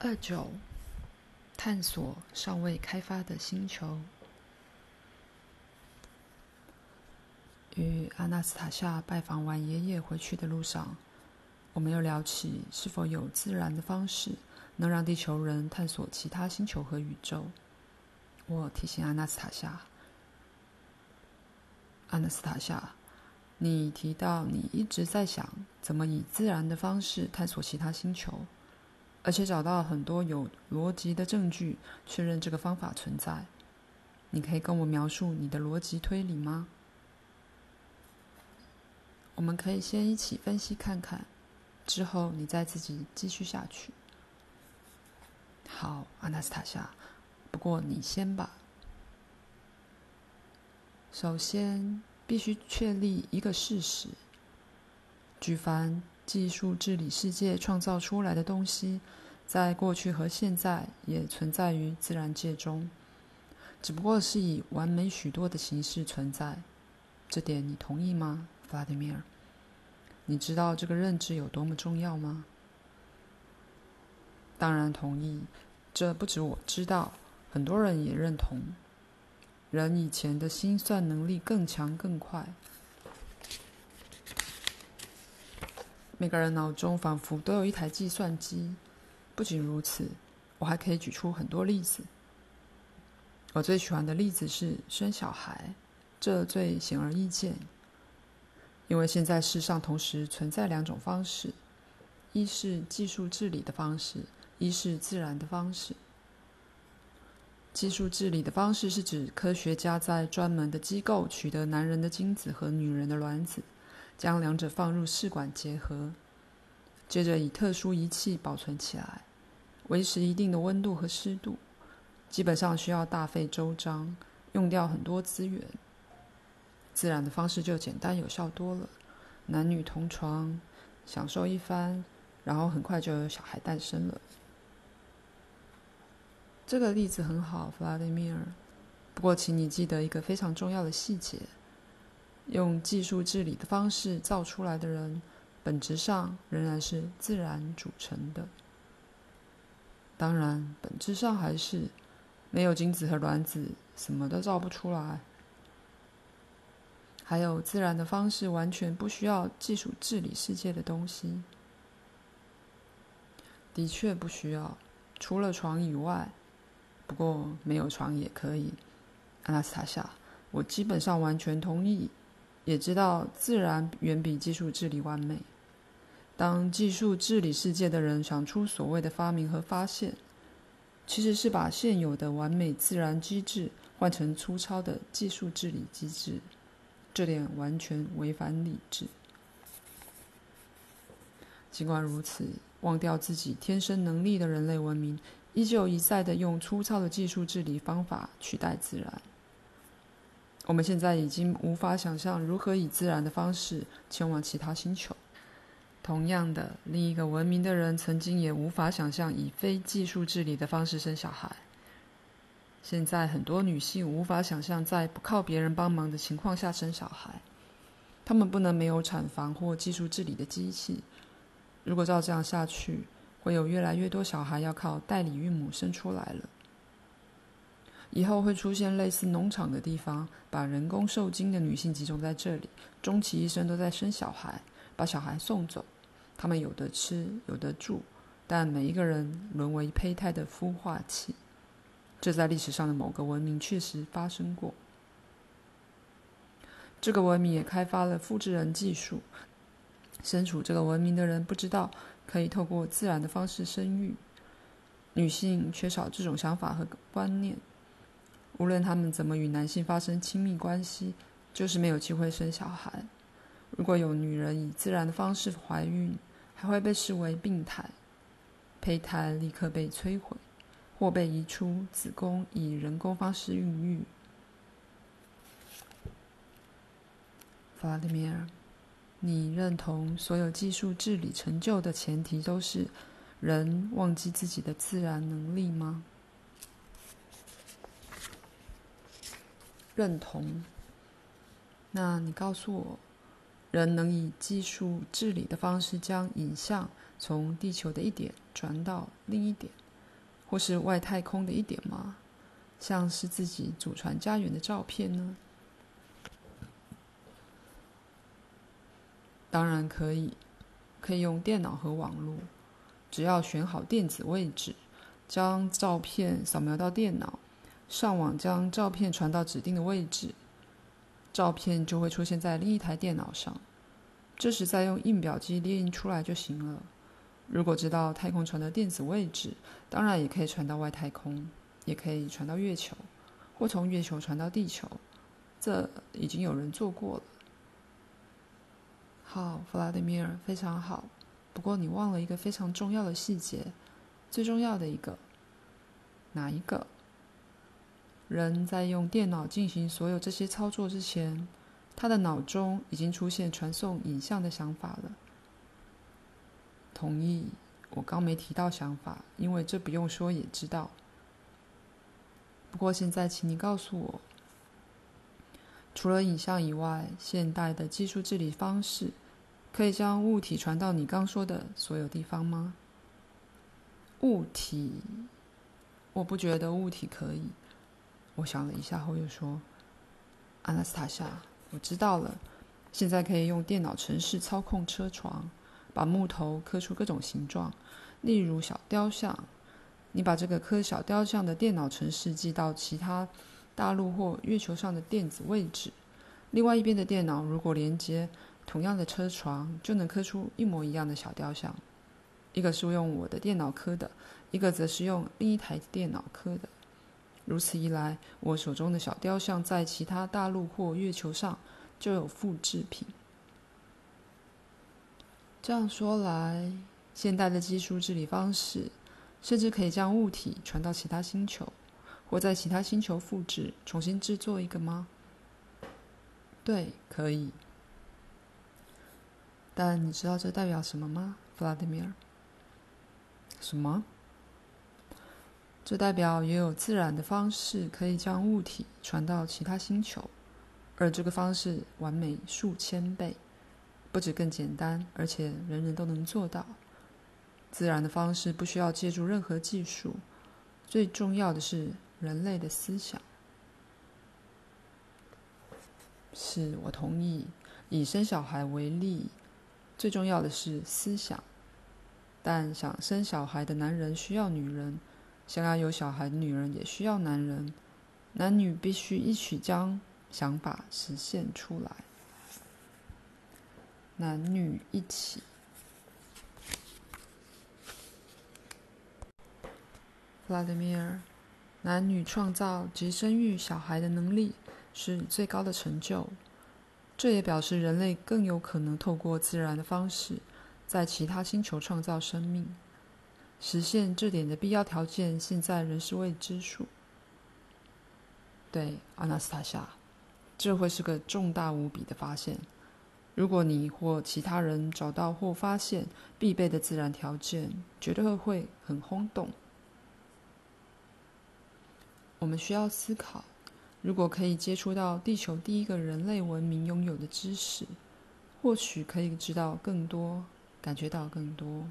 二九，探索尚未开发的星球。与阿纳斯塔夏拜访完爷爷回去的路上，我们又聊起是否有自然的方式能让地球人探索其他星球和宇宙。我提醒阿纳斯塔夏：“阿纳斯塔夏，你提到你一直在想怎么以自然的方式探索其他星球。”而且找到很多有逻辑的证据，确认这个方法存在。你可以跟我描述你的逻辑推理吗？我们可以先一起分析看看，之后你再自己继续下去。好，阿纳斯塔夏，不过你先吧。首先，必须确立一个事实：举凡技术治理世界创造出来的东西，在过去和现在也存在于自然界中，只不过是以完美许多的形式存在。这点你同意吗，弗拉迪米尔？你知道这个认知有多么重要吗？当然同意。这不止我知道，很多人也认同。人以前的心算能力更强更快。每个人脑中仿佛都有一台计算机。不仅如此，我还可以举出很多例子。我最喜欢的例子是生小孩，这最显而易见。因为现在世上同时存在两种方式：一是技术治理的方式，一是自然的方式。技术治理的方式是指科学家在专门的机构取得男人的精子和女人的卵子。将两者放入试管结合，接着以特殊仪器保存起来，维持一定的温度和湿度，基本上需要大费周章，用掉很多资源。自然的方式就简单有效多了，男女同床，享受一番，然后很快就有小孩诞生了。这个例子很好，弗拉迪米尔。不过，请你记得一个非常重要的细节。用技术治理的方式造出来的人，本质上仍然是自然组成的。当然，本质上还是没有精子和卵子，什么都造不出来。还有自然的方式，完全不需要技术治理世界的东西。的确不需要，除了床以外。不过没有床也可以。阿纳斯塔夏，我基本上完全同意。也知道自然远比技术治理完美。当技术治理世界的人想出所谓的发明和发现，其实是把现有的完美自然机制换成粗糙的技术治理机制，这点完全违反理智。尽管如此，忘掉自己天生能力的人类文明，依旧一再的用粗糙的技术治理方法取代自然。我们现在已经无法想象如何以自然的方式前往其他星球。同样的，另一个文明的人曾经也无法想象以非技术治理的方式生小孩。现在很多女性无法想象在不靠别人帮忙的情况下生小孩。她们不能没有产房或技术治理的机器。如果照这样下去，会有越来越多小孩要靠代理孕母生出来了。以后会出现类似农场的地方，把人工受精的女性集中在这里，终其一生都在生小孩，把小孩送走。他们有的吃，有的住，但每一个人沦为胚胎的孵化器。这在历史上的某个文明确实发生过。这个文明也开发了复制人技术。身处这个文明的人不知道可以透过自然的方式生育，女性缺少这种想法和观念。无论他们怎么与男性发生亲密关系，就是没有机会生小孩。如果有女人以自然的方式怀孕，还会被视为病态，胚胎立刻被摧毁，或被移出子宫以人工方式孕育。弗拉迪米尔，你认同所有技术治理成就的前提都是人忘记自己的自然能力吗？认同。那你告诉我，人能以技术治理的方式将影像从地球的一点转到另一点，或是外太空的一点吗？像是自己祖传家园的照片呢？当然可以，可以用电脑和网络，只要选好电子位置，将照片扫描到电脑，上网将照片传到指定的位置，照片就会出现在另一台电脑上。这时再用印表机列印出来就行了。如果知道太空船的电子位置，当然也可以传到外太空，也可以传到月球，或从月球传到地球。这已经有人做过了。好，弗拉德米尔，非常好。不过你忘了一个非常重要的细节，最重要的一个。哪一个？人在用电脑进行所有这些操作之前，他的脑中已经出现传送影像的想法了。同意，我刚没提到想法，因为这不用说也知道。不过现在，请你告诉我。除了影像以外，现代的技术治理方式可以将物体传到你刚说的所有地方吗？物体，我不觉得物体可以。我想了一下后又说：“阿纳斯塔夏，我知道了。现在可以用电脑程式操控车床，把木头刻出各种形状，例如小雕像。你把这个刻小雕像的电脑程式寄到其他。”大陆或月球上的电子位置，另外一边的电脑如果连接同样的车床，就能刻出一模一样的小雕像。一个是用我的电脑刻的，一个则是用另一台电脑刻的。如此一来，我手中的小雕像在其他大陆或月球上就有复制品。这样说来，现代的技术治理方式，甚至可以将物体传到其他星球。或在其他星球复制，重新制作一个吗？对，可以。但你知道这代表什么吗，弗拉德米尔？什么？这代表也有自然的方式可以将物体传到其他星球，而这个方式完美数千倍，不止更简单，而且人人都能做到。自然的方式不需要借助任何技术，最重要的是。人类的思想，是我同意。以生小孩为例，最重要的是思想。但想生小孩的男人需要女人，想要有小孩的女人也需要男人。男女必须一起将想法实现出来。男女一起。弗拉德米尔。男女创造及生育小孩的能力是最高的成就，这也表示人类更有可能透过自然的方式，在其他星球创造生命。实现这点的必要条件，现在仍是未知数。对，阿纳斯塔夏，这会是个重大无比的发现。如果你或其他人找到或发现必备的自然条件，绝对会很轰动。我们需要思考：如果可以接触到地球第一个人类文明拥有的知识，或许可以知道更多，感觉到更多。